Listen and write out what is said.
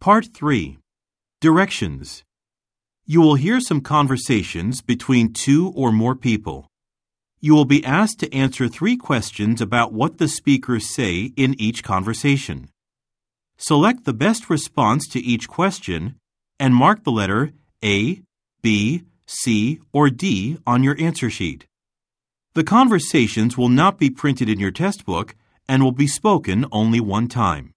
Part 3 Directions You will hear some conversations between two or more people. You will be asked to answer three questions about what the speakers say in each conversation. Select the best response to each question and mark the letter A, B, C, or D on your answer sheet. The conversations will not be printed in your test book and will be spoken only one time.